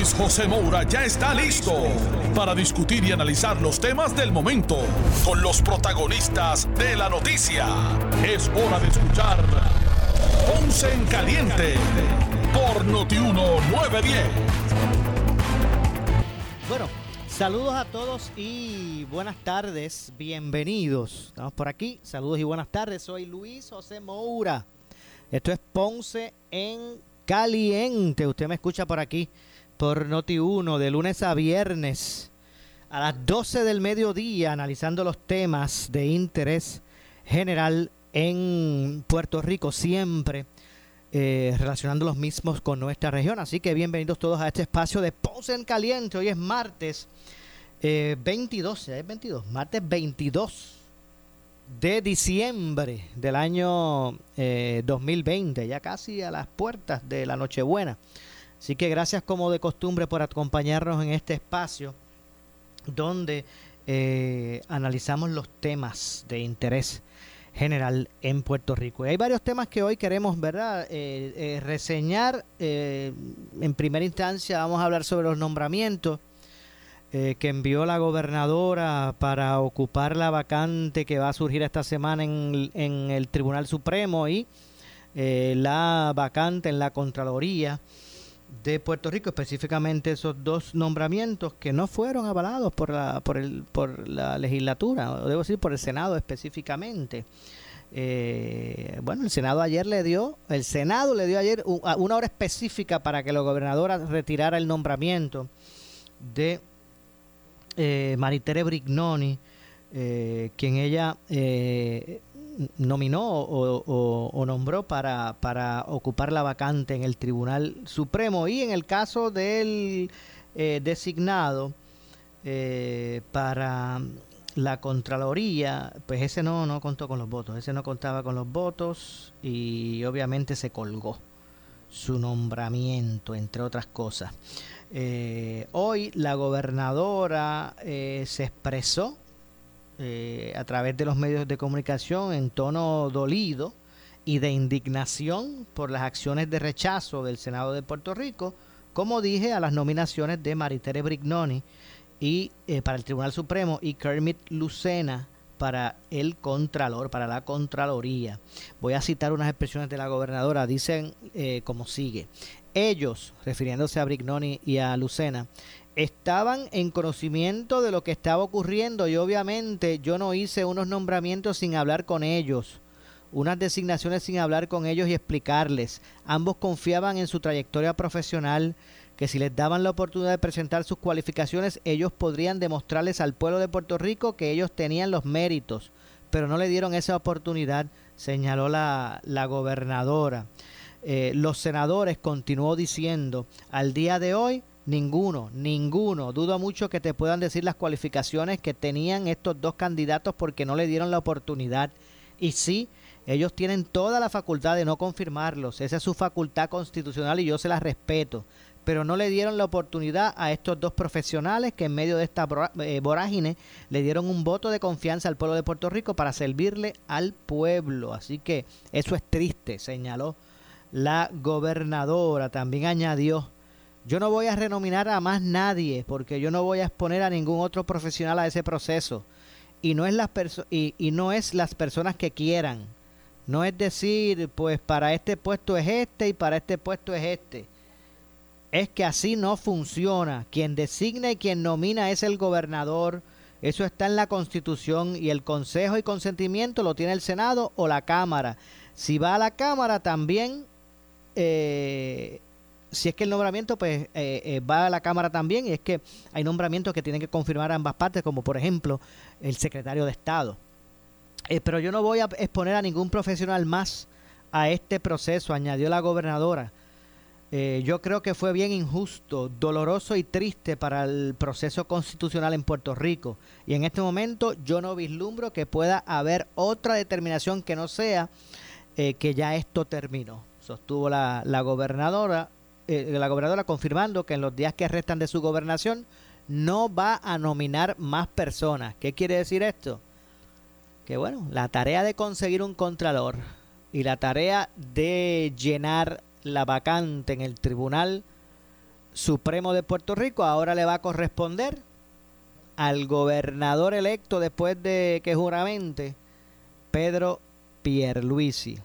Luis José Moura ya está listo para discutir y analizar los temas del momento con los protagonistas de la noticia. Es hora de escuchar Ponce en Caliente por Notiuno 910. Bueno, saludos a todos y buenas tardes, bienvenidos. Estamos por aquí, saludos y buenas tardes. Soy Luis José Moura. Esto es Ponce en Caliente. Usted me escucha por aquí por Noti1 de lunes a viernes a las 12 del mediodía analizando los temas de interés general en Puerto Rico siempre eh, relacionando los mismos con nuestra región. Así que bienvenidos todos a este espacio de Ponce en Caliente. Hoy es martes 22, eh, es 22, martes 22 de diciembre del año 2020, eh, ya casi a las puertas de la Nochebuena. Así que gracias como de costumbre por acompañarnos en este espacio donde eh, analizamos los temas de interés general en Puerto Rico. Y hay varios temas que hoy queremos, ¿verdad?, eh, eh, reseñar. en primera instancia vamos a hablar sobre los nombramientos que envió la gobernadora para ocupar la vacante que va a surgir esta semana en, en el Tribunal Supremo y la vacante en la Contraloría de Puerto Rico, específicamente esos dos nombramientos que no fueron avalados por la, por el, por la legislatura, o debo decir por el Senado específicamente. Eh, bueno, el Senado ayer le dio, el Senado le dio ayer una hora específica para que la gobernadora retirara el nombramiento de eh, Maritere Brignoni, eh, quien ella eh, nominó o, nombró para, para, ocupar la vacante en el Tribunal Supremo y en el caso del eh, designado eh, para la Contraloría, pues ese no, no contó con los votos, ese no contaba con los votos y obviamente se colgó su nombramiento, entre otras cosas. Eh, hoy la gobernadora se expresó eh, a través de los medios de comunicación en tono dolido y de indignación por las acciones de rechazo del Senado de Puerto Rico, como dije, a las nominaciones de Maritere Brignoni y eh, para el Tribunal Supremo y Kermit Lucena para el Contralor, para la Contraloría. Voy a citar unas expresiones de la gobernadora, dicen eh, como sigue. Ellos, refiriéndose a Brignoni y a Lucena, estaban en conocimiento de lo que estaba ocurriendo y obviamente yo no hice unos nombramientos sin hablar con ellos, unas designaciones sin hablar con ellos y explicarles. Ambos confiaban en su trayectoria profesional, que si les daban la oportunidad de presentar sus cualificaciones, ellos podrían demostrarles al pueblo de Puerto Rico que ellos tenían los méritos, pero no le dieron esa oportunidad, señaló la, la gobernadora. Eh, los senadores, continuó diciendo, al día de hoy Ninguno, ninguno. Dudo mucho que te puedan decir las cualificaciones que tenían estos dos candidatos porque no le dieron la oportunidad. Y sí, ellos tienen toda la facultad de no confirmarlos. Esa es su facultad constitucional y yo se la respeto. Pero no le dieron la oportunidad a estos dos profesionales que en medio de esta eh, vorágine le dieron un voto de confianza al pueblo de Puerto Rico para servirle al pueblo. Así que eso es triste, señaló la gobernadora. También añadió yo no voy a renominar a más nadie porque yo no voy a exponer a ningún otro profesional a ese proceso. Y no es las, y, y no es las personas que quieran. No es decir, pues para este puesto es este y para este puesto es este. Es que así no funciona. Quien designa y quien nomina es el gobernador. Eso está en la Constitución y el consejo y consentimiento lo tiene el Senado o la Cámara. Si va a la Cámara también eh, si es que el nombramiento pues eh, eh, va a la Cámara también y es que hay nombramientos que tienen que confirmar ambas partes, como por ejemplo el secretario de Estado. Eh, pero yo no voy a exponer a ningún profesional más a este proceso, añadió la gobernadora. Eh, yo creo que fue bien injusto, doloroso y triste para el proceso constitucional en Puerto Rico. Y en este momento yo no vislumbro que pueda haber otra determinación que no sea que ya esto terminó. Sostuvo la, la gobernadora, eh, la gobernadora confirmando que en los días que restan de su gobernación no va a nominar más personas. ¿Qué quiere decir esto? Que bueno, la tarea de conseguir un contralor y la tarea de llenar la vacante en el Tribunal Supremo de Puerto Rico ahora le va a corresponder al gobernador electo después de que juramente Pedro Pierluisi.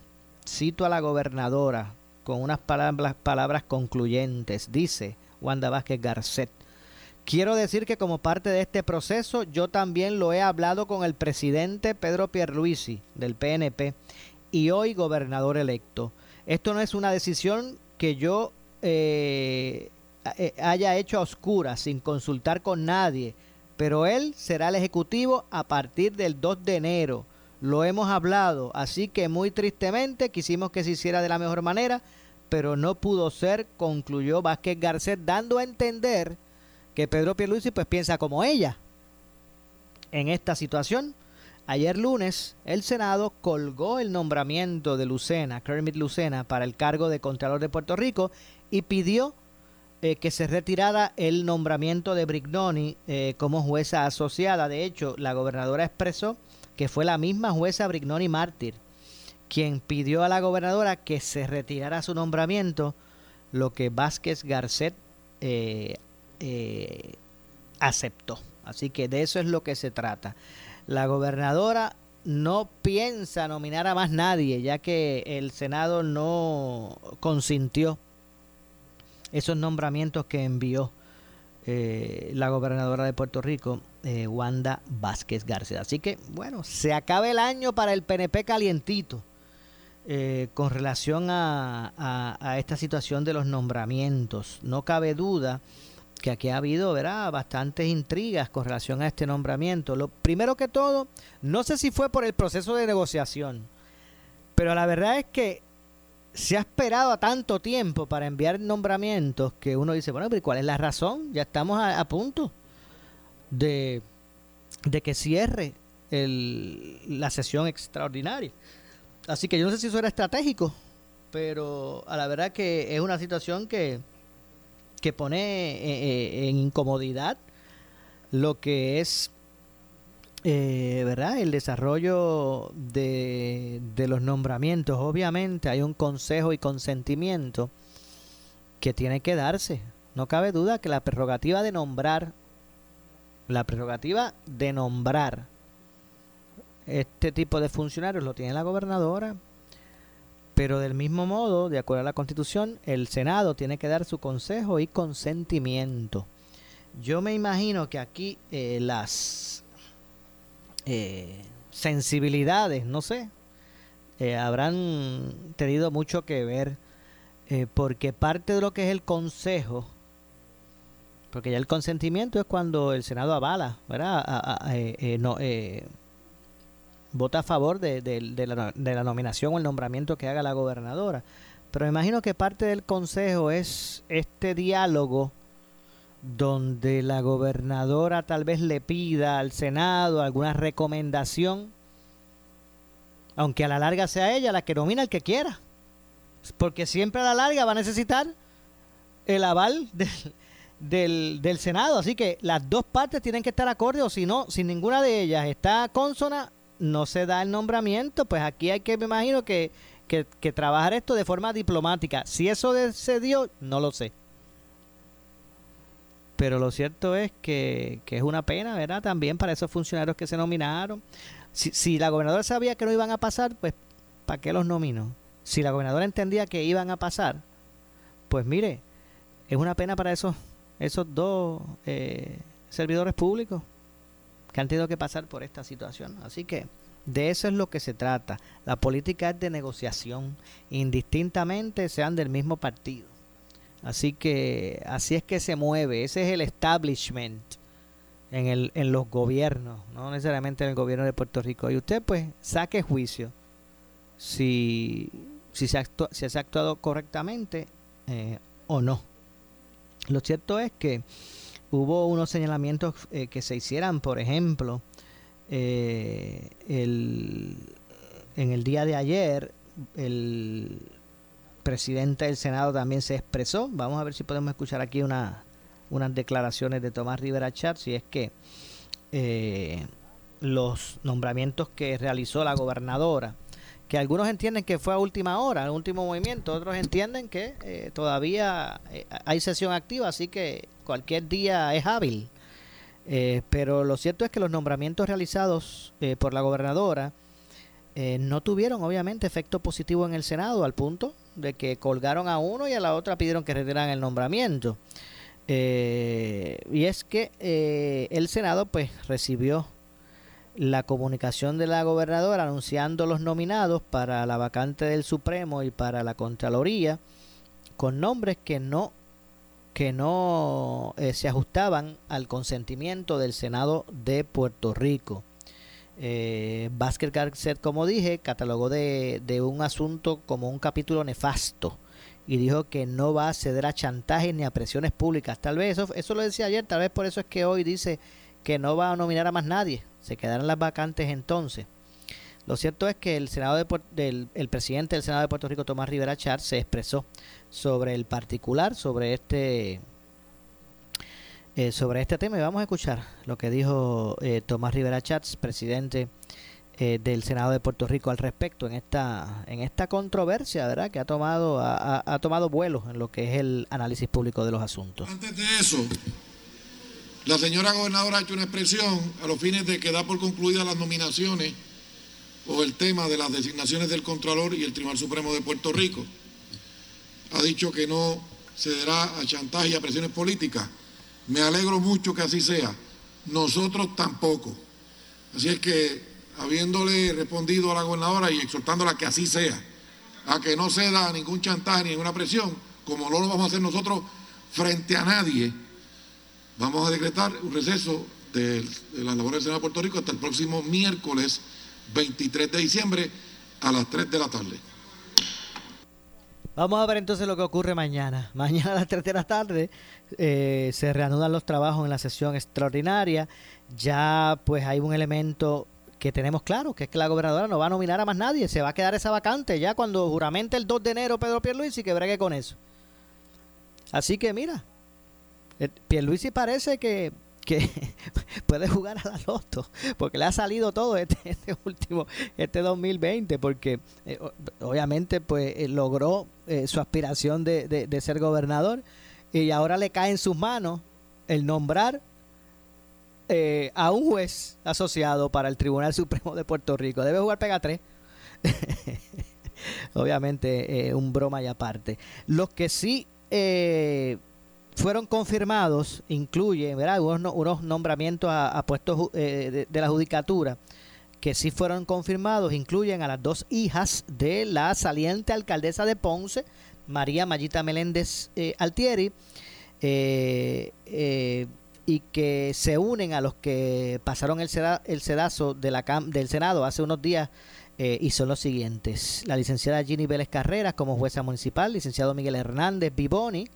Cito a la gobernadora con unas palabras, palabras concluyentes. Dice Wanda Vázquez Garcet. Quiero decir que como parte de este proceso yo también lo he hablado con el presidente Pedro Pierluisi del PNP y hoy gobernador electo. Esto no es una decisión que yo eh, eh, haya hecho a oscuras, sin consultar con nadie, pero él será el ejecutivo a partir del 2 de enero. Lo hemos hablado, así que muy tristemente quisimos que se hiciera de la mejor manera, pero no pudo ser, concluyó Vázquez Garcet, dando a entender que Pedro Pierluisi pues piensa como ella en esta situación. Ayer lunes, el Senado colgó el nombramiento de Lucena, Kermit Lucena, para el cargo de Contralor de Puerto Rico y pidió eh, que se retirara el nombramiento de Brignoni eh, como jueza asociada. De hecho, la gobernadora expresó que fue la misma jueza Brignoni Mártir quien pidió a la gobernadora que se retirara su nombramiento, lo que Vázquez Garcet eh, eh, aceptó. Así que de eso es lo que se trata. La gobernadora no piensa nominar a más nadie, ya que el Senado no consintió esos nombramientos que envió eh, la gobernadora de Puerto Rico, eh, Wanda Vázquez García. Así que, bueno, se acaba el año para el PNP calientito con relación a, a esta situación de los nombramientos. No cabe duda que aquí ha habido ¿verdad? bastantes intrigas con relación a este nombramiento. Lo primero que todo, no sé si fue por el proceso de negociación, pero la verdad es que se ha esperado a tanto tiempo para enviar nombramientos que uno dice, bueno, pero ¿cuál es la razón? Ya estamos a, punto de, de que cierre el, la sesión extraordinaria. Así que yo no sé si eso era estratégico, pero a la verdad que es una situación que que pone eh, eh, en incomodidad lo que es eh, ¿verdad? el desarrollo de, de, los nombramientos. Obviamente hay un consejo y consentimiento que tiene que darse. No cabe duda que la prerrogativa de nombrar, la prerrogativa de nombrar este tipo de funcionarios lo tiene la gobernadora, pero del mismo modo, de acuerdo a la Constitución, el Senado tiene que dar su consejo y consentimiento. Yo me imagino que aquí eh, las eh, sensibilidades, no sé, eh, habrán tenido mucho que ver, porque parte de lo que es el consejo, porque ya el consentimiento es cuando el Senado avala, ¿verdad? no, vota a favor de, la, de, la, nominación o el nombramiento que haga la gobernadora. Pero me imagino que parte del consejo es este diálogo donde la gobernadora tal vez le pida al Senado alguna recomendación, aunque a la larga sea ella la que nomina el que quiera, porque siempre a la larga va a necesitar el aval del, del, del Senado, así que las dos partes tienen que estar acorde o si no, si ninguna de ellas está consona, no se da el nombramiento, pues aquí hay que, me imagino, que, que, trabajar esto de forma diplomática. Si eso se dio, no lo sé. Pero lo cierto es que, que, es una pena, ¿verdad? También para esos funcionarios que se nominaron. Si, si la gobernadora sabía que no iban a pasar, pues ¿para qué los nominó? Si la gobernadora entendía que iban a pasar, pues mire, es una pena para esos, esos dos eh, servidores públicos que han tenido que pasar por esta situación. Así que de eso es lo que se trata. La política es de negociación, indistintamente sean del mismo partido. Así que así es que se mueve, ese es el establishment en, el, en los gobiernos, no necesariamente en el gobierno de Puerto Rico. Y usted pues saque juicio si, si, se, si se ha actuado correctamente eh, o no. Lo cierto es que hubo unos señalamientos eh, que se hicieran, por ejemplo, eh, el, en el día de ayer, el presidente del Senado también se expresó. Vamos a ver si podemos escuchar aquí una, unas declaraciones de Tomás Rivera Chat, si es que eh, los nombramientos que realizó la gobernadora, que algunos entienden que fue a última hora, el último movimiento, otros entienden que eh, todavía eh, hay sesión activa, así que cualquier día es hábil. pero lo cierto es que los nombramientos realizados por la gobernadora no tuvieron obviamente efecto positivo en el Senado al punto de que colgaron a uno y a la otra pidieron que retiraran el nombramiento. Eh, y es que eh, el Senado pues recibió la comunicación de la gobernadora anunciando los nominados para la vacante del Supremo y para la Contraloría con nombres que no que no eh, se ajustaban al consentimiento del Senado de Puerto Rico. Eh, Garcet, como dije, catalogó de, de un asunto como un capítulo nefasto y dijo que no va a ceder a chantajes ni a presiones públicas. Tal vez eso, eso lo decía ayer, tal vez por eso es que hoy dice que no va a nominar a más nadie. Se quedarán las vacantes entonces. Lo cierto es que el Senado del el presidente del Senado de Puerto Rico, Tomás Rivera Char, se expresó sobre el particular, sobre este eh, sobre este tema y vamos a escuchar lo que dijo eh, Tomás Rivera Chats, presidente eh, del Senado de Puerto Rico al respecto en esta en esta controversia, ¿verdad? Que ha tomado ha, ha tomado vuelo en lo que es el análisis público de los asuntos. Antes de eso, la señora gobernadora ha hecho una expresión a los fines de que da por concluidas las nominaciones o el tema de las designaciones del Contralor y el Tribunal Supremo de Puerto Rico. Ha dicho que no cederá a chantaje y a presiones políticas. Me alegro mucho que así sea. Nosotros tampoco. Así es que habiéndole respondido a la gobernadora y exhortándola a que así sea, a que no ceda ningún chantaje ni ninguna presión, como no lo vamos a hacer nosotros frente a nadie, vamos a decretar un receso de, de la labor del Senado de Puerto Rico hasta el próximo miércoles 23 de diciembre a las 3 de la tarde. Vamos a ver entonces lo que ocurre mañana. Mañana a las 3 de la tarde eh, se reanudan los trabajos en la sesión extraordinaria. Ya pues hay un elemento que tenemos claro, que es que la gobernadora no va a nominar a más nadie, se va a quedar esa vacante ya cuando juramente el 2 de enero Pedro Pierluisi que bregue con eso. Así que mira, Pierluisi parece que, que puede jugar a la loto, porque le ha salido todo este, este último, este 2020, porque eh, obviamente pues eh, logró su aspiración de, de ser gobernador y ahora le cae en sus manos el nombrar eh, a un juez asociado para el Tribunal Supremo de Puerto Rico. Debe jugar Pega 3. Obviamente, eh, un broma y aparte. Los que sí eh, fueron confirmados incluyen ¿verdad? Unos, nombramientos a, puestos de, la judicatura que sí fueron confirmados incluyen a las dos hijas de la saliente alcaldesa de Ponce, María Mayita Meléndez Altieri, eh, y que se unen a los que pasaron el, el sedazo de la del Senado hace unos días eh, y son los siguientes. La licenciada Ginny Vélez Carreras como jueza municipal, licenciado Miguel Hernández Biboni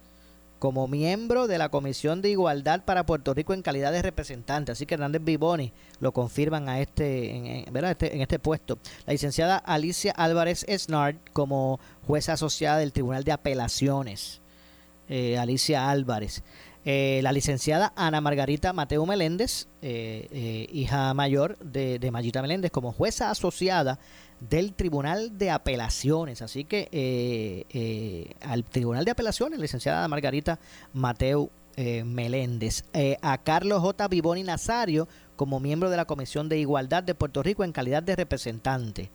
como miembro de la Comisión de Igualdad para Puerto Rico en calidad de representante. Así que Hernández Biboni lo confirman a este, en, ¿verdad? Este, en este puesto. La licenciada Alicia Álvarez Esnard como jueza asociada del Tribunal de Apelaciones. Eh, Alicia Álvarez. Eh, la licenciada Ana Margarita Mateo Meléndez, eh, eh, hija mayor de, de Meléndez, como jueza asociada del Tribunal de Apelaciones. Así que al Tribunal de Apelaciones, licenciada Margarita Mateo Meléndez. a Carlos J. Vivoni Nazario como miembro de la Comisión de Igualdad de Puerto Rico en calidad de representante.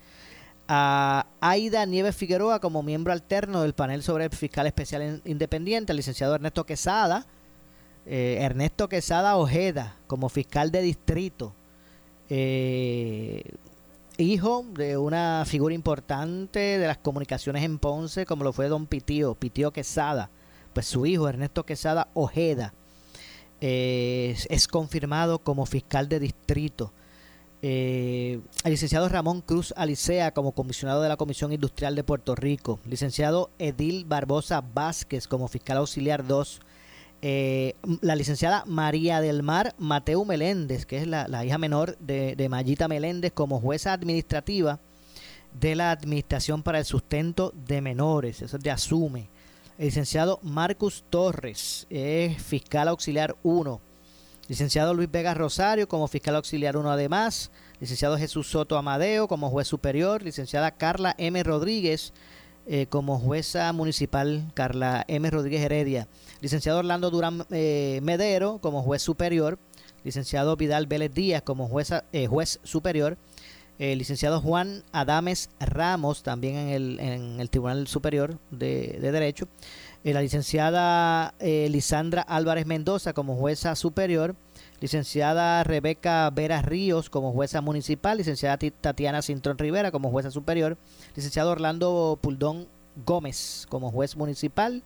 A Aida Nieves Figueroa como miembro alterno del panel sobre el fiscal especial independiente, el licenciado Ernesto Quesada eh, Ernesto Quesada Ojeda como fiscal de distrito, eh, hijo de una figura importante de las comunicaciones en Ponce, como lo fue don Pitío, Pitío Quesada, pues su hijo Ernesto Quesada Ojeda eh, es, confirmado como fiscal de distrito. El licenciado Ramón Cruz Alicea como comisionado de la Comisión Industrial de Puerto Rico. Licenciado Edil Barbosa Vázquez como fiscal auxiliar 2. Eh, la licenciada María del Mar Mateo Meléndez, que es la, hija menor de, de Mayita Meléndez, como jueza administrativa de la Administración para el Sustento de Menores, eso es de Asume. El licenciado Marcus Torres es fiscal auxiliar 1 Licenciado Luis Vega Rosario como fiscal auxiliar 1 además. Licenciado Jesús Soto Amadeo como juez superior. Licenciada Carla M. Rodríguez eh, como jueza municipal. Carla M. Rodríguez Heredia. Licenciado Orlando Durán eh, Medero como juez superior. Licenciado Vidal Vélez Díaz como jueza, eh, juez superior. licenciado Juan Adames Ramos también en el, en el Tribunal Superior de, de Derecho. Eh, la licenciada eh, Lisandra Álvarez Mendoza como jueza superior, licenciada Rebeca Vera Ríos como jueza municipal, licenciada Tatiana Cintrón Rivera como jueza superior, licenciado Orlando Puldón Gómez como juez municipal,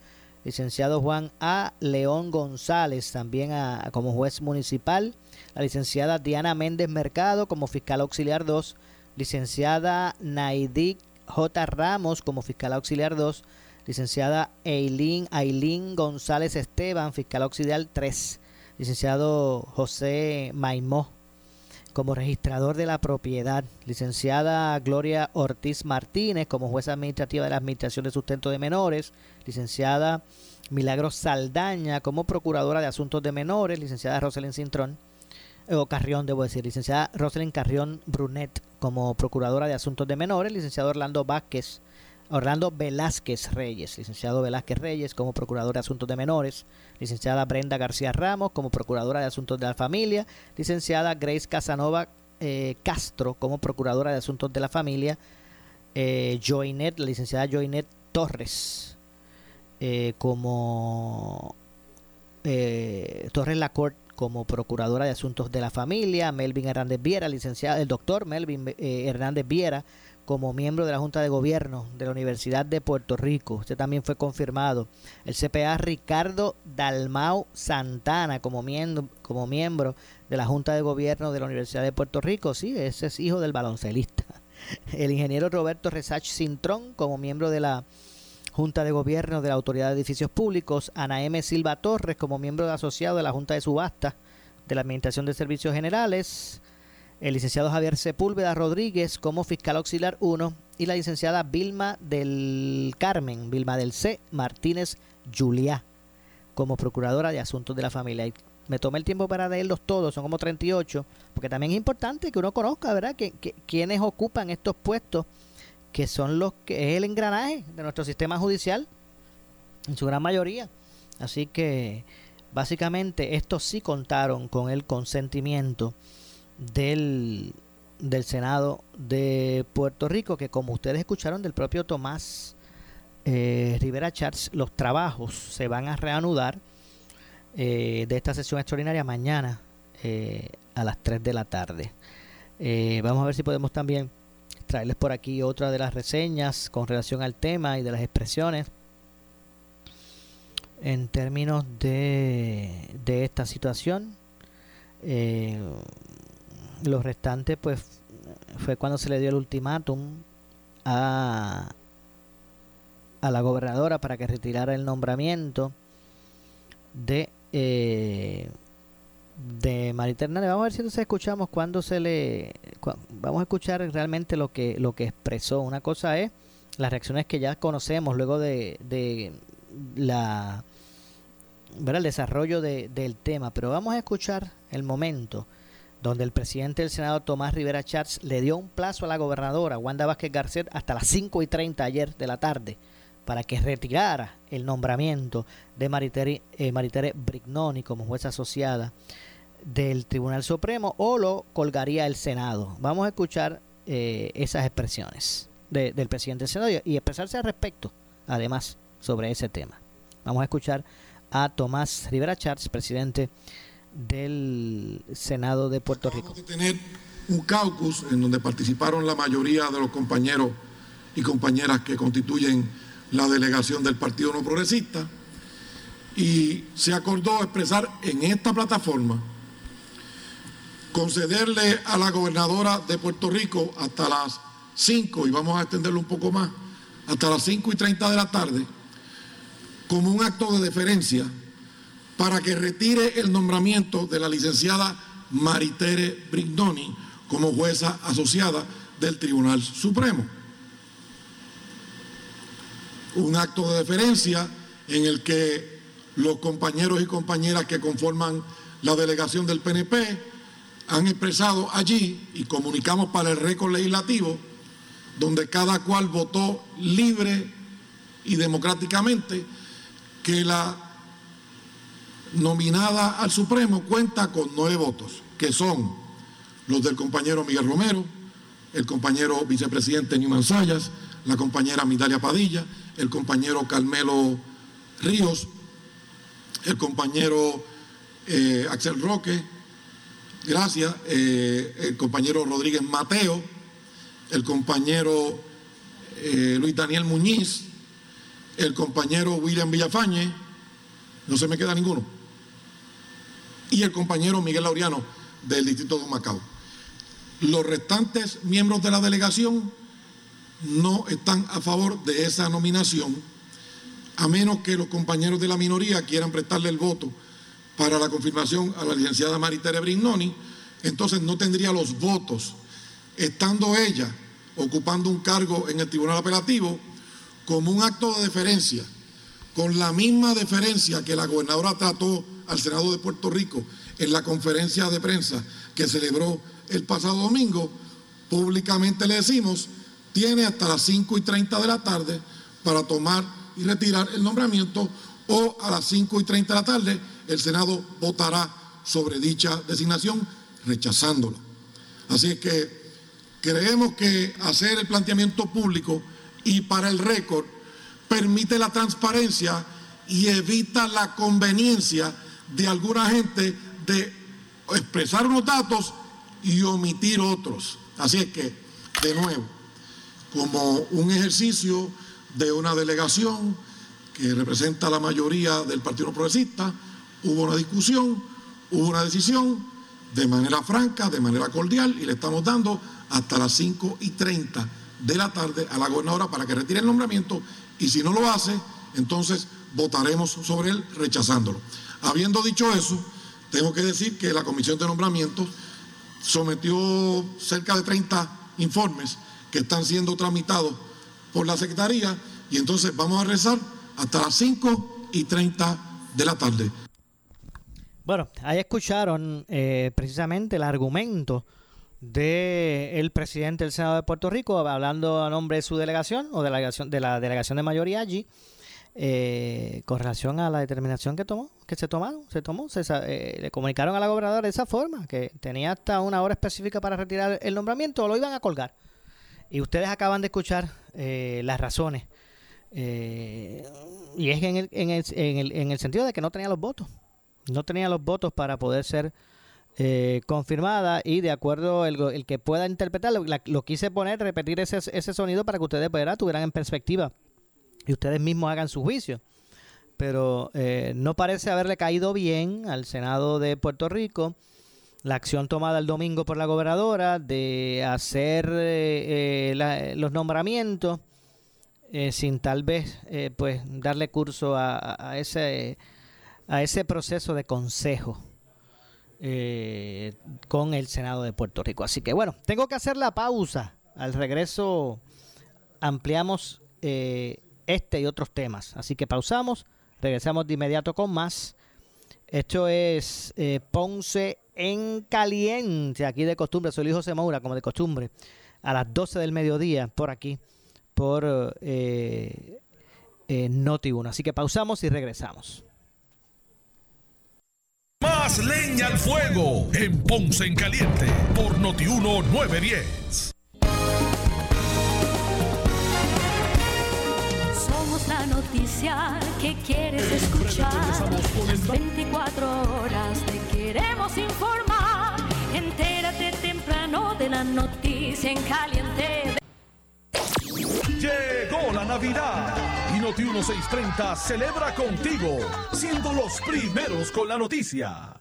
licenciado Juan A. León González también como juez municipal, la licenciada Diana Méndez Mercado como fiscal auxiliar 2, licenciada Naidik J. Ramos como fiscal auxiliar 2, licenciada Eileen, Aileen González Esteban, fiscal auxiliar 3, licenciado José Maimó como registrador de la propiedad, licenciada Gloria Ortiz Martínez como jueza administrativa de la Administración de Sustento de Menores, licenciada Milagros Saldaña como procuradora de Asuntos de Menores, licenciada Roselyn Cintrón, o Carrión debo decir, licenciada Roselyn Carrión Brunet como procuradora de Asuntos de Menores, licenciado Orlando Vázquez Orlando Velázquez Reyes, licenciado Velázquez Reyes como procurador de asuntos de menores, licenciada Brenda García Ramos como procuradora de asuntos de la familia, licenciada Grace Casanova eh, Castro como procuradora de asuntos de la familia, eh, Joinet, la licenciada Joinet Torres eh, como eh, Torres Lacorte como procuradora de asuntos de la familia, Melvin Hernández Viera, licenciada, el doctor Melvin Hernández Viera como miembro de la Junta de Gobierno de la Universidad de Puerto Rico. Usted también fue confirmado. El CPA Ricardo Dalmau Santana como miembro, como miembro de la Junta de Gobierno de la Universidad de Puerto Rico. Sí, ese es hijo del baloncelista. El ingeniero Roberto Resach Cintrón como miembro de la Junta de Gobierno de la Autoridad de Edificios Públicos. Ana M. Silva Torres como miembro de asociado de la Junta de Subasta de la Administración de Servicios Generales el licenciado Javier Sepúlveda Rodríguez como fiscal auxiliar 1 y la licenciada Vilma del Carmen, Vilma del C. Martínez Juliá como procuradora de asuntos de la familia. me tomé el tiempo para leerlos todos, son como 38, porque también es importante que uno conozca, ¿verdad?, que, quienes ocupan estos puestos, que son los que es el engranaje de nuestro sistema judicial, en su gran mayoría. Así que, básicamente, estos sí contaron con el consentimiento del, del Senado de Puerto Rico, que como ustedes escucharon del propio Tomás eh, Rivera Charles, los trabajos se van a reanudar eh, de esta sesión extraordinaria mañana eh, a las 3 de la tarde. vamos a ver si podemos también traerles por aquí otra de las reseñas con relación al tema y de las expresiones en términos de, de esta situación. Eh, los restantes, pues, fue cuando se le dio el ultimátum a, a la gobernadora para que retirara el nombramiento de eh, de Marita Hernández. Vamos a ver si entonces escuchamos cuando se le vamos a escuchar realmente lo que lo que expresó. Una cosa es las reacciones que ya conocemos luego de, de la ver el desarrollo de, del tema, pero vamos a escuchar el momento donde el presidente del Senado, Tomás Rivera Chats, le dio un plazo a la gobernadora Wanda Vázquez Garcet hasta las 5 y 30 ayer de la tarde para que retirara el nombramiento de Maritere, eh, Brignoni como jueza asociada del Tribunal Supremo o lo colgaría el Senado. Vamos a escuchar eh, esas expresiones del presidente del Senado y expresarse al respecto, además, sobre ese tema. Vamos a escuchar a Tomás Rivera Chats, presidente del Senado de Puerto Rico. Tener un caucus en donde participaron la mayoría de los compañeros y compañeras que constituyen la delegación del Partido No Progresista y se acordó expresar en esta plataforma concederle a la gobernadora de Puerto Rico hasta las 5, y vamos a extenderlo un poco más, hasta las 5 y 30 de la tarde, como un acto de deferencia para que retire el nombramiento de la licenciada Maritere Brignoni como jueza asociada del Tribunal Supremo. Un acto de deferencia en el que los compañeros y compañeras que conforman la delegación del PNP han expresado allí y comunicamos para el récord legislativo, donde cada cual votó libre y democráticamente, que la nominada al Supremo cuenta con nueve votos, que son los del compañero Miguel Romero, el compañero vicepresidente Newman Sayas, la compañera Mitalia Padilla, el compañero Carmelo Ríos, el compañero eh, Axel Roque, gracias, eh, el compañero Rodríguez Mateo, el compañero eh, Luis Daniel Muñiz, el compañero William Villafañe, no se me queda ninguno, y el compañero Miguel Laureano del distrito de Macao. Los restantes miembros de la delegación no están a favor de esa nominación, a menos que los compañeros de la minoría quieran prestarle el voto para la confirmación a la licenciada Maritere Brignoni, entonces no tendría los votos, estando ella ocupando un cargo en el Tribunal Apelativo, como un acto de deferencia, con la misma deferencia que la gobernadora trató al Senado de Puerto Rico en la conferencia de prensa que celebró el pasado domingo, públicamente le decimos, tiene hasta las 5 y 30 de la tarde para tomar y retirar el nombramiento o a las 5 y 30 de la tarde el Senado votará sobre dicha designación rechazándola. Así que creemos que hacer el planteamiento público y para el récord permite la transparencia y evita la conveniencia de alguna gente de expresar unos datos y omitir otros. Así es que, de nuevo, como un ejercicio de una delegación que representa la mayoría del Partido Progresista, hubo una discusión, hubo una decisión de manera franca, de manera cordial, y le estamos dando hasta las 5 y 30 de la tarde a la gobernadora para que retire el nombramiento, y si no lo hace, entonces votaremos sobre él rechazándolo. Habiendo dicho eso, tengo que decir que la Comisión de Nombramientos sometió cerca de 30 informes que están siendo tramitados por la Secretaría y entonces vamos a rezar hasta las 5 y 30 de la tarde. Bueno, ahí escucharon eh, precisamente el argumento del presidente del Senado de Puerto Rico hablando a nombre de su delegación o de de, la delegación de mayoría allí eh, con relación a la determinación que tomó, que se tomaron, se tomó, se, eh, le comunicaron a la gobernadora de esa forma, que tenía hasta una hora específica para retirar el nombramiento o lo iban a colgar. Y ustedes acaban de escuchar eh, las razones. y es en el, en, el, en, el, en el sentido de que no tenía los votos. No tenía los votos para poder ser confirmada y de acuerdo el, que pueda interpretarlo, lo quise poner, repetir ese, ese sonido para que ustedes tuvieran en perspectiva y ustedes mismos hagan su juicio. Pero eh, no parece haberle caído bien al Senado de Puerto Rico la acción tomada el domingo por la gobernadora de hacer eh, eh, los nombramientos sin tal vez pues darle curso a, ese a ese proceso de consejo con el Senado de Puerto Rico. Así que bueno, tengo que hacer la pausa. Al regreso ampliamos este y otros temas. Así que pausamos, regresamos de inmediato con más. Esto es eh, Ponce en caliente, aquí de costumbre, soy Luis José Moura, como de costumbre, a las 12 del mediodía, por aquí, por eh, eh Noti1. Así que pausamos y regresamos. Más leña al fuego en Ponce en Caliente por Noti1 910. Noticia que quieres escuchar. 24 horas te queremos informar. Entérate temprano de la noticia en caliente. Llegó la Navidad y Noti 1630 celebra contigo, siendo los primeros con la noticia.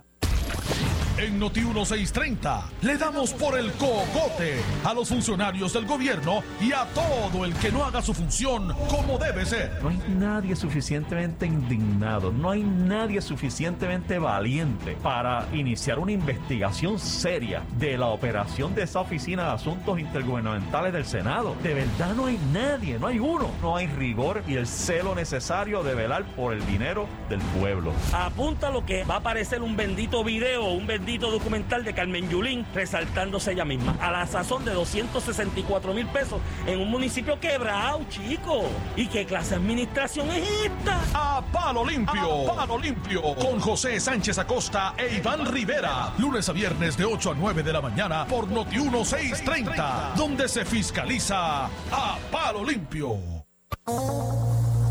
En Noti 1630 le damos por el cocote a los funcionarios del gobierno y a todo el que no haga su función como debe ser. No hay nadie suficientemente indignado, no hay nadie suficientemente valiente para iniciar una investigación seria de la operación de esa oficina de asuntos intergubernamentales del Senado. De verdad no hay nadie, no hay uno. No hay rigor y el celo necesario de velar por el dinero del pueblo. Apunta lo que va a aparecer un bendito video, un bendito documental de Carmen Yulín resaltándose ella misma. A la sazón de 264 mil pesos en un municipio quebrado, chico. ¿Y qué clase de administración es esta? A palo limpio, a palo limpio. Con José Sánchez Acosta e Iván Rivera. Lunes a viernes de 8 a 9 de la mañana por Noti 1630. Donde se fiscaliza a palo limpio.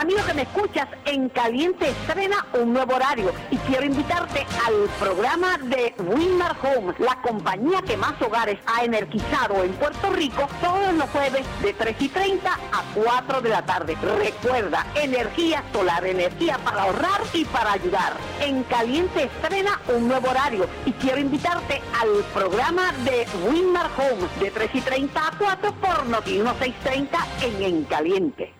Amigo que me escuchas, en Caliente estrena un nuevo horario y quiero invitarte al programa de Winmar Home, la compañía que más hogares ha energizado en Puerto Rico todos los jueves de 3 y 30 a 4 de la tarde. Recuerda, energía solar, energía para ahorrar y para ayudar. En Caliente estrena un nuevo horario y quiero invitarte al programa de Winmar Home de 3 y 30 a 4 por Noti 1630 en En Caliente.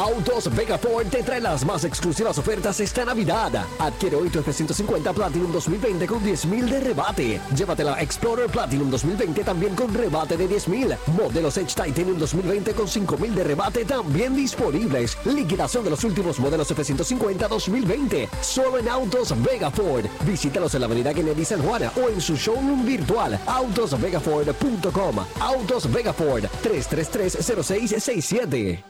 Autos Vega Ford te trae las más exclusivas ofertas esta Navidad. Adquiere hoy tu F-150 Platinum 2020 con 10.000 de rebate. Llévatela Explorer Platinum 2020 también con rebate de 10.000. Modelos Edge Titanium 2020 con 5.000 de rebate también disponibles. Liquidación de los últimos modelos F-150 2020. Solo en Autos Vega Ford. Visítalos en la avenida Kennedy San Juan o en su showroom virtual autosvegaford.com. Autos Vega Ford 333-0667.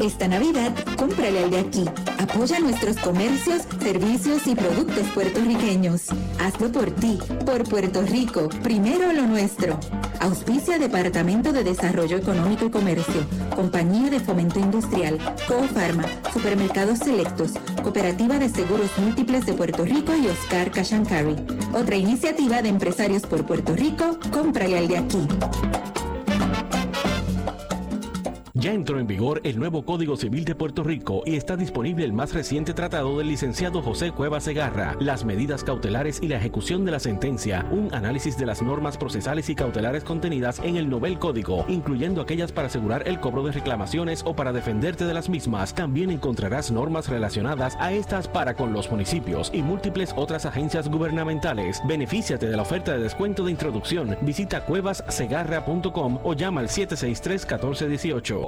Esta Navidad, cómprale al de aquí. Apoya nuestros comercios, servicios y productos puertorriqueños. Hazlo por ti, por Puerto Rico, primero lo nuestro. Auspicia Departamento de Desarrollo Económico y Comercio, Compañía de Fomento Industrial, Cofarma, Supermercados Selectos, Cooperativa de Seguros Múltiples de Puerto Rico y Oscar Cashancari. Otra iniciativa de empresarios por Puerto Rico, cómprale al de aquí. Ya entró en vigor el nuevo Código Civil de Puerto Rico y está disponible el más reciente tratado del licenciado José Cueva Segarra, las medidas cautelares y la ejecución de la sentencia, un análisis de las normas procesales y cautelares contenidas en el Nobel Código, incluyendo aquellas para asegurar el cobro de reclamaciones o para defenderte de las mismas. También encontrarás normas relacionadas a estas para con los municipios y múltiples otras agencias gubernamentales. Benefíciate de la oferta de descuento de introducción. Visita cuevassegarra.com o llama al 763 1418.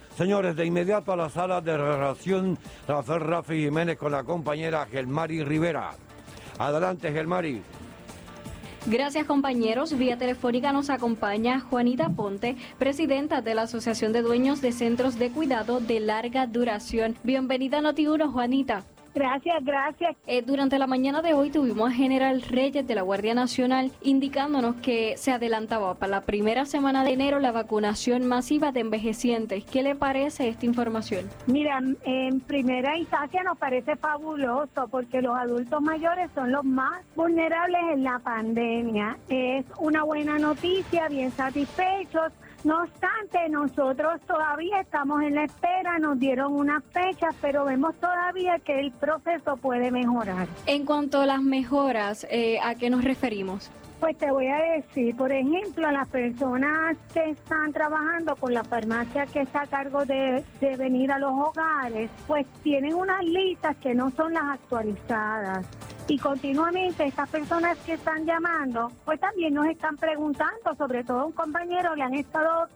Señores, de inmediato a la sala de relación Rafael Rafi Jiménez con la compañera Gelmari Rivera. Adelante, Gelmari. Gracias compañeros. Vía telefónica nos acompaña Juanita Ponte, presidenta de la Asociación de Dueños de Centros de Cuidado de Larga Duración. Bienvenida a Noti1, Juanita. Gracias, gracias. Eh, durante la mañana de hoy tuvimos a General Reyes de la Guardia Nacional indicándonos que se adelantaba para la primera semana de enero la vacunación masiva de envejecientes. ¿Qué le parece esta información? Mira, en primera instancia nos parece fabuloso porque los adultos mayores son los más vulnerables en la pandemia. Es una buena noticia, bien satisfechos no obstante, nosotros todavía estamos en la espera, nos dieron unas fechas, pero vemos todavía que el proceso puede mejorar. En cuanto a las mejoras, eh, ¿a qué nos referimos? Pues te voy a decir, por ejemplo, las personas que están trabajando con la farmacia que está a cargo de, de, venir a los hogares, pues tienen unas listas que no son las actualizadas. Y continuamente estas personas que están llamando, pues también nos están preguntando, sobre todo un compañero le han estado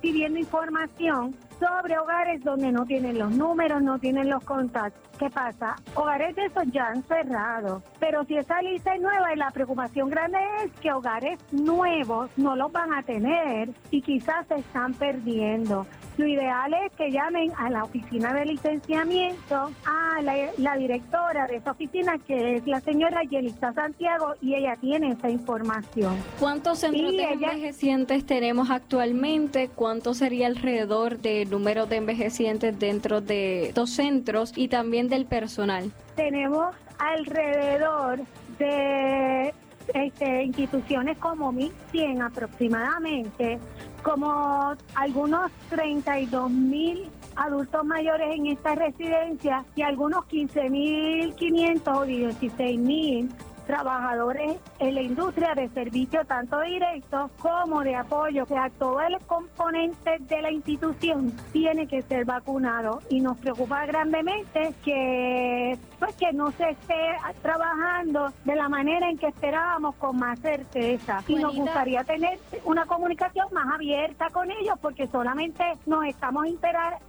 pidiendo información sobre hogares donde no tienen los números, no tienen los contactos. ¿Qué pasa? Hogares de esos ya han cerrado, pero si esa lista es nueva y la preocupación grande es que hogares nuevos no los van a tener y quizás se están perdiendo. Lo ideal es que llamen a la oficina de licenciamiento, a la, directora de esa oficina, que es la señora Yelisa Santiago, y ella tiene esa información. ¿Cuántos centros de envejecientes tenemos actualmente? ¿Cuánto sería alrededor del número de envejecientes dentro de estos centros y también del personal? Tenemos alrededor de este, instituciones como 1.100 aproximadamente, como algunos 32 mil adultos mayores en esta residencia y algunos 15.500 o 16.000 trabajadores en la industria de servicio tanto directo como de apoyo. O sea, todo el componente de la institución tiene que ser vacunado y nos preocupa grandemente que pues que no se esté trabajando de la manera en que esperábamos con más certeza. Y nos gustaría tener una comunicación más abierta con ellos porque solamente nos estamos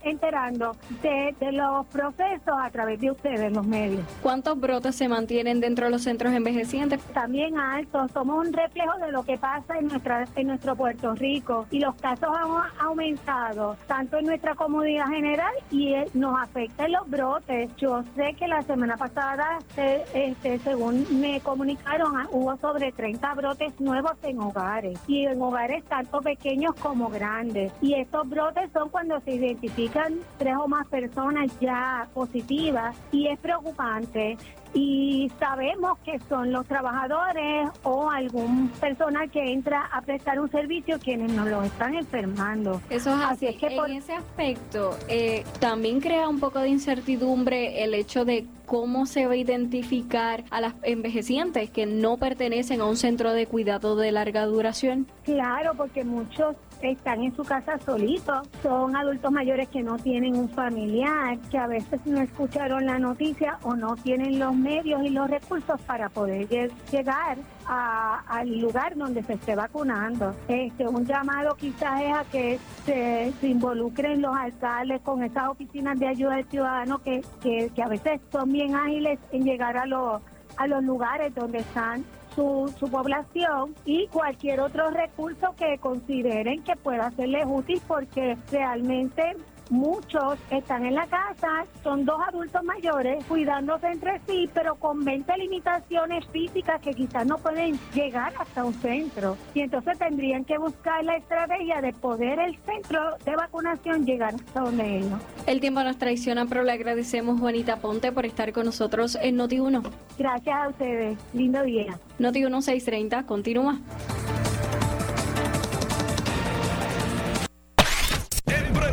enterando de, de los procesos a través de ustedes, los medios. ¿Cuántos brotes se mantienen dentro de los centros envejecientes? También altos. Somos un reflejo de lo que pasa en, nuestra, en nuestro Puerto Rico y los casos han aumentado tanto en nuestra comunidad general y nos afectan los brotes. Yo sé que la semana pasada, este, según me comunicaron, ah, hubo sobre 30 brotes nuevos en hogares y en hogares tanto pequeños como grandes. Y estos brotes son cuando se identifican tres o más personas ya positivas y es preocupante y sabemos que son los trabajadores o algún persona que entra a prestar un servicio quienes nos lo están enfermando. Eso es así. es que en ese aspecto eh, también crea un poco de incertidumbre el hecho de cómo se va a identificar a las envejecientes que no pertenecen a un centro de cuidado de larga duración. Claro, porque muchos están en su casa solitos, son adultos mayores que no tienen un familiar, que a veces no escucharon la noticia o no tienen los medios y los recursos para poder llegar al lugar donde se esté vacunando. Este, un llamado quizás es a que se, involucren los alcaldes con esas oficinas de ayuda al ciudadano que, que, que a veces son bien ágiles en llegar a los a los lugares donde están su, su población y cualquier otro recurso que consideren que pueda serles útil porque realmente Muchos están en la casa, son dos adultos mayores cuidándose entre sí, pero con 20 limitaciones físicas que quizás no pueden llegar hasta un centro. Y entonces tendrían que buscar la estrategia de poder el centro de vacunación llegar hasta donde ellos. El tiempo nos traiciona, pero le agradecemos Juanita Ponte por estar con nosotros en Noti1. Gracias a ustedes. Lindo día. Noti1 630, continúa.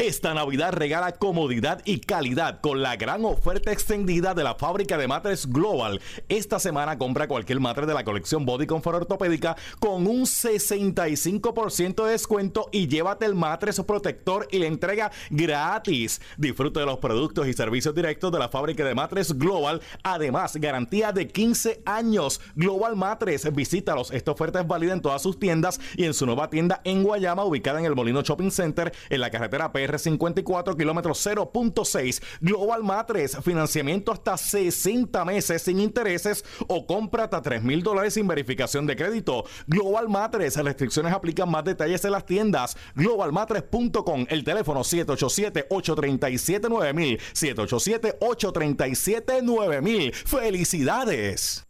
Esta Navidad regala comodidad y calidad con la gran oferta extendida de la fábrica de matres Global. Esta semana compra cualquier matre de la colección Body Comfort Ortopédica con un 65% de descuento y llévate el matres protector y la entrega gratis. Disfrute de los productos y servicios directos de la fábrica de matres Global. Además, garantía de 15 años. Global Matres, visítalos. Esta oferta es válida en todas sus tiendas y en su nueva tienda en Guayama, ubicada en el Molino Shopping Center, en la carretera PR 54 kilómetros 0.6. Global Matres, financiamiento hasta 60 meses sin intereses o compra hasta 3 mil dólares sin verificación de crédito. Global Matres, restricciones aplican más detalles en las tiendas. Globalmatres.com, el teléfono 787-837-9000. 787-837-9000. ¡Felicidades!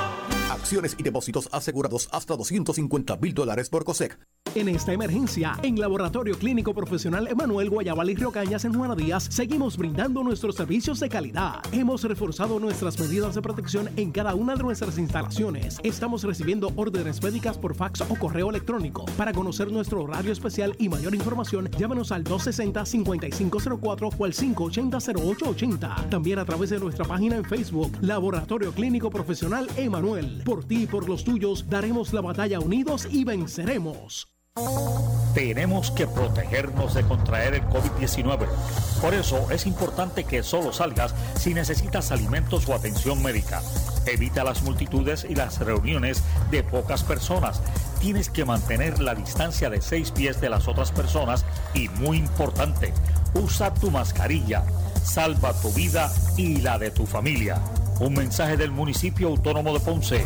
Acciones y depósitos asegurados hasta 250 mil dólares por COSEC. En esta emergencia, en Laboratorio Clínico Profesional Emanuel Guayabal y Río Cañas en Juana Díaz, seguimos brindando nuestros servicios de calidad. Hemos reforzado nuestras medidas de protección en cada una de nuestras instalaciones. Estamos recibiendo órdenes médicas por fax o correo electrónico. Para conocer nuestro horario especial y mayor información, llámanos al 260-5504 o al 580-0880. También a través de nuestra página en Facebook, Laboratorio Clínico Profesional Emanuel. Por ti y por los tuyos, daremos la batalla unidos y venceremos. Tenemos que protegernos de contraer el COVID-19. Por eso es importante que solo salgas si necesitas alimentos o atención médica. Evita las multitudes y las reuniones de pocas personas. Tienes que mantener la distancia de seis pies de las otras personas y muy importante, usa tu mascarilla. Salva tu vida y la de tu familia. Un mensaje del municipio autónomo de Ponce.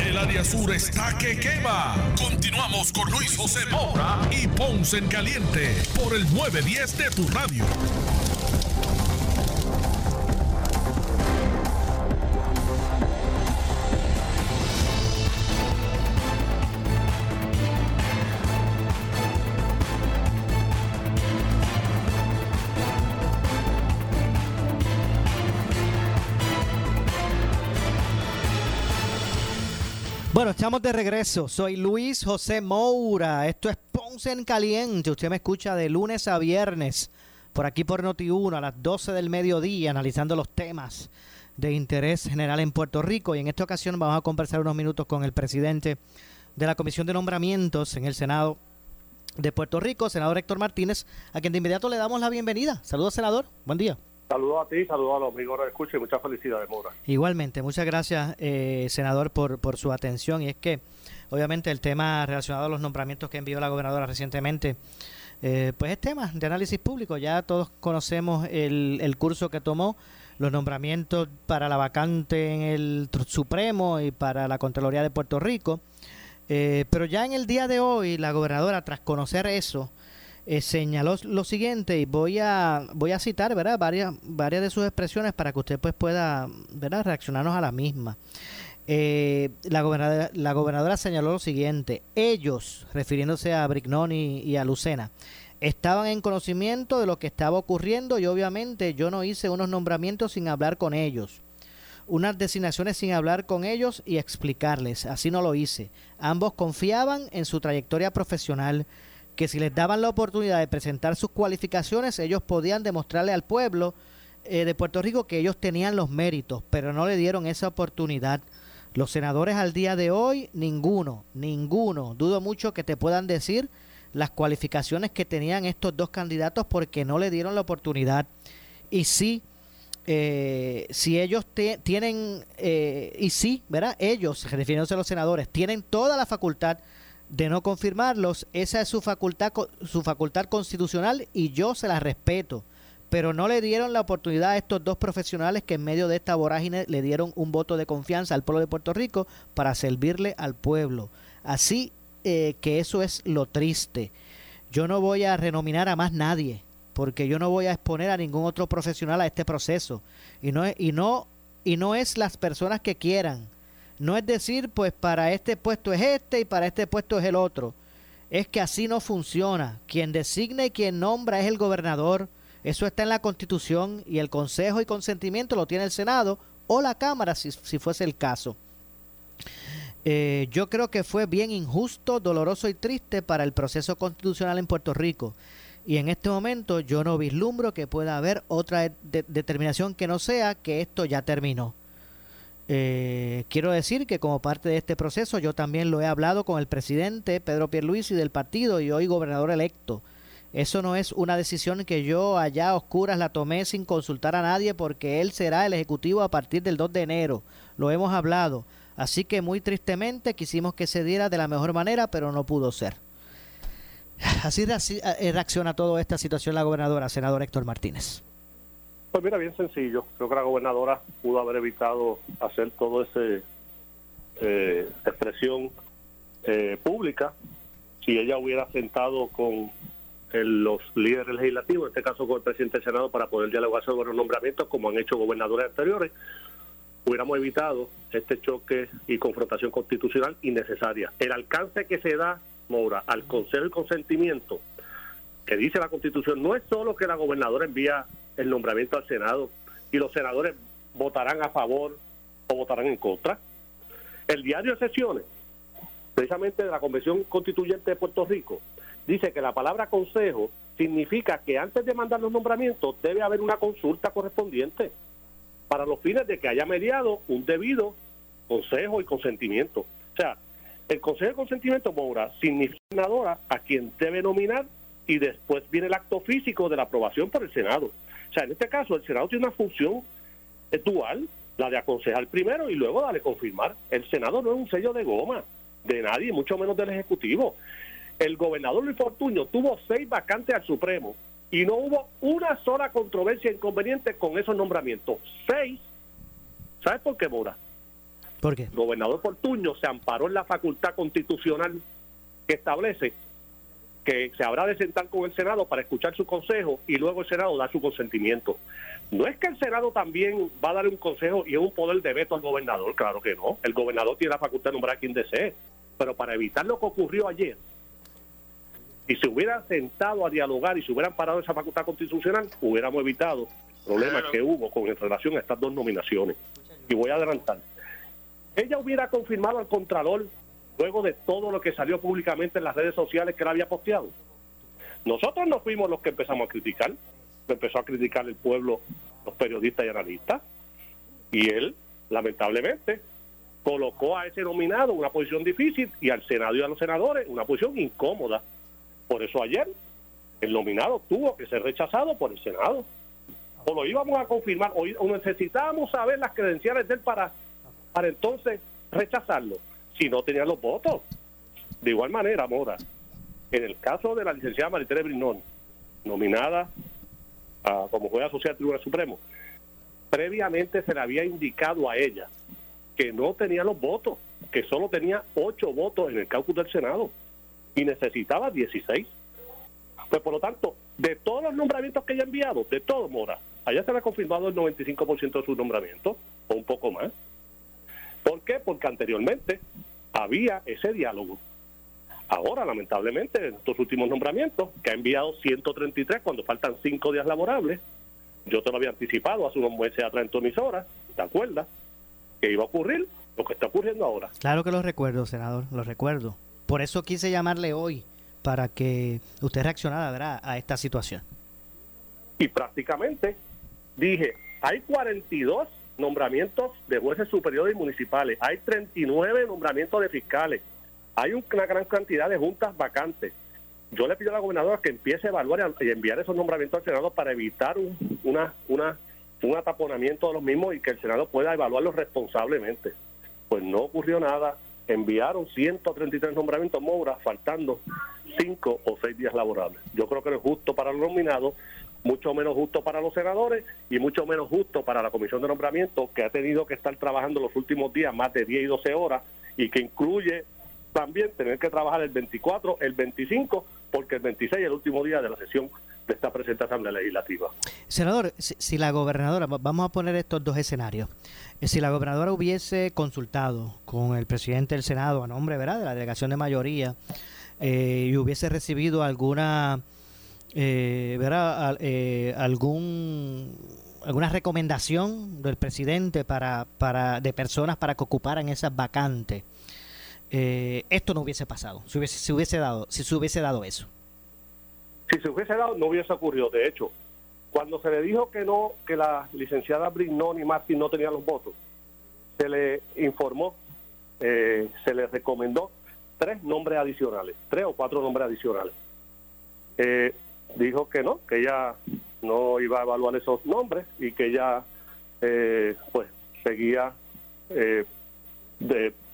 El área sur está que quema. Continuamos con Luis José Moura y Ponce en Caliente por el 910 de tu radio. Bueno, estamos de regreso. Soy Luis José Moura. Esto es Ponce en Caliente. Usted me escucha de lunes a viernes por aquí por Noti1 a las 12 del mediodía analizando los temas de interés general en Puerto Rico. Y en esta ocasión vamos a conversar unos minutos con el presidente de la Comisión de Nombramientos en el Senado de Puerto Rico, senador Héctor Martínez, a quien de inmediato le damos la bienvenida. Saludos, senador. Buen día. Saludos a ti, saludos a los amigos de escucha y muchas felicidades, Mora. Igualmente, muchas gracias, eh, senador, por, por su atención. Y es que obviamente el tema relacionado a los nombramientos que envió la gobernadora recientemente, eh, pues es tema de análisis público. Ya todos conocemos el, el curso que tomó, los nombramientos para la vacante en el Supremo y para la Contraloría de Puerto Rico. Eh, pero ya en el día de hoy, la gobernadora, tras conocer eso, eh, señaló lo siguiente y voy a voy a citar verdad varias varias de sus expresiones para que usted pues pueda verdad reaccionarnos a la misma eh, la gobernadora la gobernadora señaló lo siguiente ellos refiriéndose a Brignoni y a Lucena estaban en conocimiento de lo que estaba ocurriendo y obviamente yo no hice unos nombramientos sin hablar con ellos unas designaciones sin hablar con ellos y explicarles. Así no lo hice. Ambos confiaban en su trayectoria profesional que si les daban la oportunidad de presentar sus cualificaciones, ellos podían demostrarle al pueblo eh, de Puerto Rico que ellos tenían los méritos, pero no le dieron esa oportunidad. Los senadores al día de hoy, ninguno, ninguno, dudo mucho que te puedan decir las cualificaciones que tenían estos dos candidatos porque no le dieron la oportunidad. Y sí, eh, si ellos tienen, eh, y sí, ¿verdad? Ellos, refiriéndose a los senadores, tienen toda la facultad de no confirmarlos, esa es su facultad, su facultad constitucional y yo se la respeto. Pero no le dieron la oportunidad a estos dos profesionales que en medio de esta vorágine le dieron un voto de confianza al pueblo de Puerto Rico para servirle al pueblo. Así eh, que eso es lo triste. Yo no voy a renominar a más nadie, porque yo no voy a exponer a ningún otro profesional a este proceso. Y no, y no, y no es las personas que quieran no es decir, pues para este puesto es este y para este puesto es el otro. Es que así no funciona. Quien designa y quien nombra es el gobernador. Eso está en la Constitución y el consejo y consentimiento lo tiene el Senado o la Cámara si, fuese el caso. Eh, yo creo que fue bien injusto, doloroso y triste para el proceso constitucional en Puerto Rico. Y en este momento yo no vislumbro que pueda haber otra determinación que no sea que esto ya terminó. Eh, quiero decir que como parte de este proceso yo también lo he hablado con el presidente Pedro Pierluisi del partido y hoy gobernador electo. Eso no es una decisión que yo allá a oscuras la tomé sin consultar a nadie porque él será el ejecutivo a partir del 2 de enero. Lo hemos hablado. Así que muy tristemente quisimos que se diera de la mejor manera, pero no pudo ser. Así eh, reacciona toda esta situación la gobernadora, senador Héctor Martínez. Pues mira, bien sencillo. Creo que la gobernadora pudo haber evitado hacer todo ese eh, expresión eh, pública si ella hubiera sentado con los líderes legislativos, en este caso con el presidente del Senado, para poder dialogar sobre los nombramientos, como han hecho gobernadores anteriores, hubiéramos evitado este choque y confrontación constitucional innecesaria. El alcance que se da, Moura, al Consejo de Consentimiento, que dice la Constitución, no es solo que la gobernadora envía el nombramiento al Senado y los senadores votarán a favor o votarán en contra. El diario de sesiones, precisamente de la Convención Constituyente de Puerto Rico, dice que la palabra consejo significa que antes de mandar los nombramientos debe haber una consulta correspondiente para los fines de que haya mediado un debido consejo y consentimiento. O sea, el consejo de consentimiento, Moura, significa a quien debe nominar y después viene el acto físico de la aprobación por el Senado. O sea, en este caso el Senado tiene una función dual, la de aconsejar primero y luego darle confirmar. El Senado no es un sello de goma de nadie, mucho menos del Ejecutivo. El gobernador Luis Fortuño tuvo seis vacantes al Supremo y no hubo una sola controversia inconveniente con esos nombramientos. Seis. ¿Sabes por qué, Mora? ¿Por qué? El gobernador Fortuño se amparó en la facultad constitucional que establece que se habrá de sentar con el Senado para escuchar su consejo y luego el Senado da su consentimiento. No es que el Senado también va a dar un consejo y es un poder de veto al gobernador, claro que no. El gobernador tiene la facultad de nombrar a quien desee, pero para evitar lo que ocurrió ayer, si se hubiera sentado a dialogar y se hubieran parado esa facultad constitucional, hubiéramos evitado problemas que hubo con relación a estas dos nominaciones. Y voy a adelantar. Ella hubiera confirmado al Contralor luego de todo lo que salió públicamente en las redes sociales que él había posteado. Nosotros no fuimos los que empezamos a criticar, empezó a criticar el pueblo, los periodistas y analistas, y él, lamentablemente, colocó a ese nominado una posición difícil y al Senado y a los senadores en una posición incómoda. Por eso ayer el nominado tuvo que ser rechazado por el Senado. O lo íbamos a confirmar, o, necesitábamos saber las credenciales de él para, para entonces rechazarlo si no tenían los votos. De igual manera, Mora, en el caso de la licenciada Maritere Brinón, nominada a, como juez asociada del Tribunal Supremo, previamente se le había indicado a ella que no tenía los votos, que solo tenía ocho votos en el caucus del Senado y necesitaba 16. Pues por lo tanto, de todos los nombramientos que ella ha enviado, de todos, Mora, allá se le ha confirmado el 95% de sus nombramientos, o un poco más. ¿Por qué? Porque anteriormente había ese diálogo. Ahora, lamentablemente, en estos últimos nombramientos, que ha enviado 133 cuando faltan 5 días laborables, yo te lo había anticipado hace unos meses atrás en tu emisora, ¿te acuerdas? Que iba a ocurrir lo que está ocurriendo ahora. Claro que lo recuerdo, senador, lo recuerdo. Por eso quise llamarle hoy, para que usted reaccionara a esta situación. Y prácticamente dije, hay 42 nombramientos de jueces superiores y municipales, hay 39 nombramientos de fiscales, hay una gran cantidad de juntas vacantes. Yo le pido a la gobernadora que empiece a evaluar y enviar esos nombramientos al Senado para evitar un, una, un ataponamiento de los mismos y que el Senado pueda evaluarlos responsablemente. Pues no ocurrió nada, enviaron 133 nombramientos Moura, faltando 5 o 6 días laborables. Yo creo que no es justo para los nominados, mucho menos justo para los senadores y mucho menos justo para la Comisión de Nombramiento, que ha tenido que estar trabajando los últimos días más de 10 y 12 horas y que incluye también tener que trabajar el 24, el 25, porque el 26 es el último día de la sesión de esta presente Asamblea Legislativa. Senador, si, la gobernadora, vamos a poner estos dos escenarios, eh, si la gobernadora hubiese consultado con el presidente del Senado a nombre ¿verdad? de la delegación de mayoría eh, y hubiese recibido alguna eh. Eh, algún alguna recomendación del presidente para, para de personas para que ocuparan esas vacantes. Eh, esto no hubiese pasado si hubiese, si hubiese dado si se hubiese dado eso. Si se hubiese dado no hubiese ocurrido. De hecho cuando se le dijo que no que la licenciada Brignón y Martín no tenían los votos se le informó eh, se le recomendó tres nombres adicionales tres o cuatro nombres adicionales. Eh, dijo que no, que ella no iba a evaluar esos nombres y que ella eh, pues seguía eh,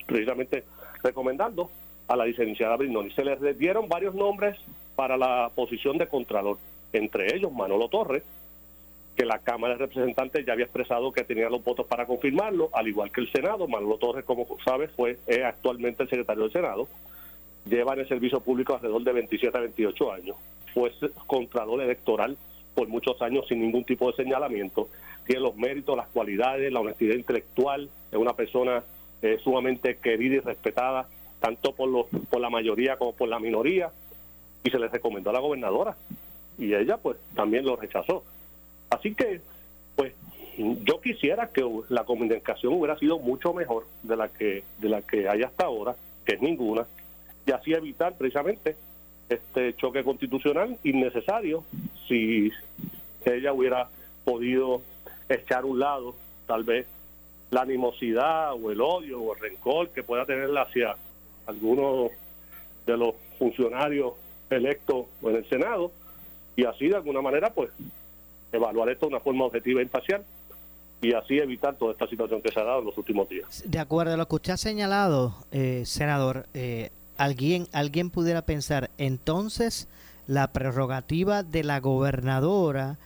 precisamente recomendando a la licenciada Brignoni. Se le dieron varios nombres para la posición de Contralor, entre ellos Manolo Torres, que la Cámara de Representantes ya había expresado que tenía los votos para confirmarlo, al igual que el Senado. Manolo Torres, como sabes, fue es actualmente el secretario del Senado. Lleva en el servicio público alrededor de 27 a 28 años fue contralor electoral por muchos años sin ningún tipo de señalamiento. Tiene los méritos, las cualidades, la honestidad intelectual. Es una persona eh, sumamente querida y respetada, tanto por, los, por la mayoría como por la minoría. Y se le recomendó a la gobernadora. Y ella, pues, también lo rechazó. Así que, pues, yo quisiera que la comunicación hubiera sido mucho mejor de la que de la que hay hasta ahora, que es ninguna, y así evitar precisamente este choque constitucional innecesario si ella hubiera podido echar un lado tal vez la animosidad o el odio o el rencor que pueda tenerla hacia algunos de los funcionarios electos en el Senado y así de alguna manera pues evaluar esto de una forma objetiva e imparcial y así evitar toda esta situación que se ha dado en los últimos días. De acuerdo a lo que usted ha señalado, eh, senador, eh, alguien, alguien pudiera pensar, entonces la prerrogativa de la gobernadora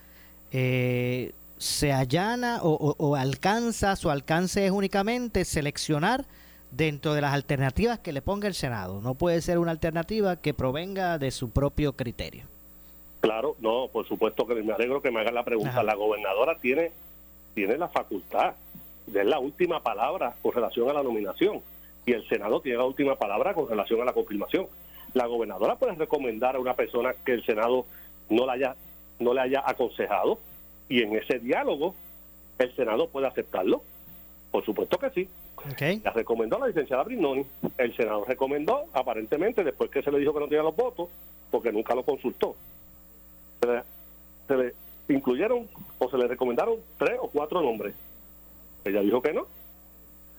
eh, se allana o, alcanza, su alcance es únicamente seleccionar dentro de las alternativas que le ponga el Senado. No puede ser una alternativa que provenga de su propio criterio. Claro, no, por supuesto que me alegro que me haga la pregunta. La gobernadora tiene, tiene la facultad de la última palabra con relación a la nominación y el Senado tiene la última palabra con relación a la confirmación. La gobernadora puede recomendar a una persona que el Senado no la haya no le haya aconsejado y en ese diálogo el Senado puede aceptarlo. Por supuesto que sí. La recomendó la licenciada Brignoni. El Senado recomendó, aparentemente, después que se le dijo que no tenía los votos, porque nunca lo consultó. se le incluyeron o se le recomendaron tres o cuatro nombres. Ella dijo que no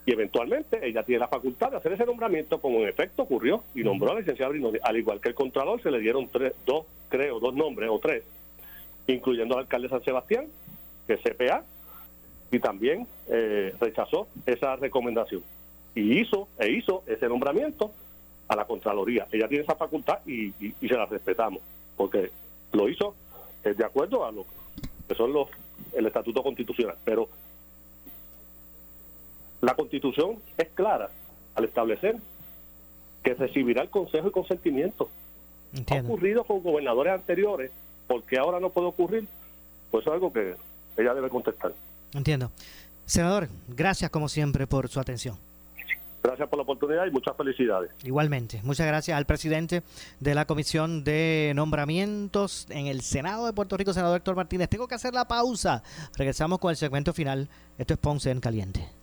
y eventualmente ella tiene la facultad de hacer ese nombramiento como en efecto ocurrió y nombró a la licenciada Brinoni. Al igual que el Contralor, se le dieron tres, dos, creo, dos nombres o tres, incluyendo al alcalde de San Sebastián, que es CPA, y también eh, rechazó esa recomendación. Y hizo, e hizo ese nombramiento a la Contraloría. Ella tiene esa facultad y, y, se la respetamos, porque lo hizo eh, de acuerdo a lo que son los el estatuto constitucional. Pero la constitución es clara al establecer que recibirá el consejo y consentimiento. Ha ocurrido con gobernadores anteriores, porque ahora no puede ocurrir, pues es algo que ella debe contestar. Entiendo. Senador, gracias como siempre por su atención. Gracias por la oportunidad y muchas felicidades. Igualmente, muchas gracias al presidente de la Comisión de Nombramientos en el Senado de Puerto Rico, senador Héctor Martínez. Tengo que hacer la pausa. Regresamos con el segmento final. Esto es Ponce en Caliente.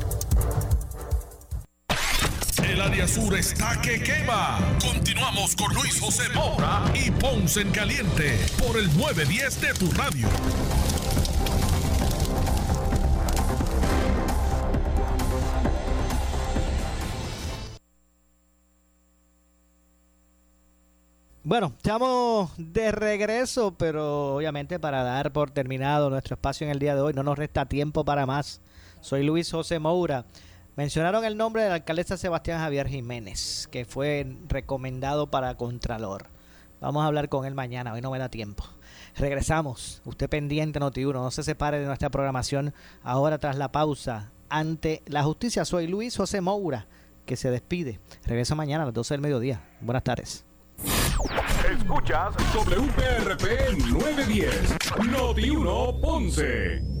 El área sur está que quema. Continuamos con Luis José Moura y Ponce en Caliente por el 910 de tu radio. Bueno, estamos de regreso, pero obviamente para dar por terminado nuestro espacio en el día de hoy, no nos resta tiempo para más. Soy Luis José Moura. Mencionaron el nombre de la alcaldesa Sebastián Javier Jiménez, que fue recomendado para Contralor. Vamos a hablar con él mañana, hoy no me da tiempo. Regresamos, usted pendiente Noti1, no se separe de nuestra programación ahora tras la pausa ante la justicia. Soy Luis José Moura, que se despide. Regreso mañana a las 12 del mediodía. Buenas tardes. Escuchas WPRP 910, Noti1 Ponce.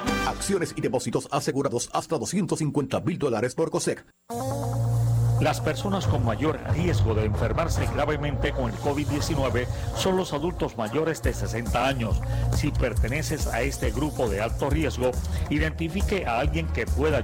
Acciones y depósitos asegurados hasta 250 mil dólares por COSEC. Las personas con mayor riesgo de enfermarse gravemente con el COVID-19 son los adultos mayores de 60 años. Si perteneces a este grupo de alto riesgo, identifique a alguien que pueda ayudar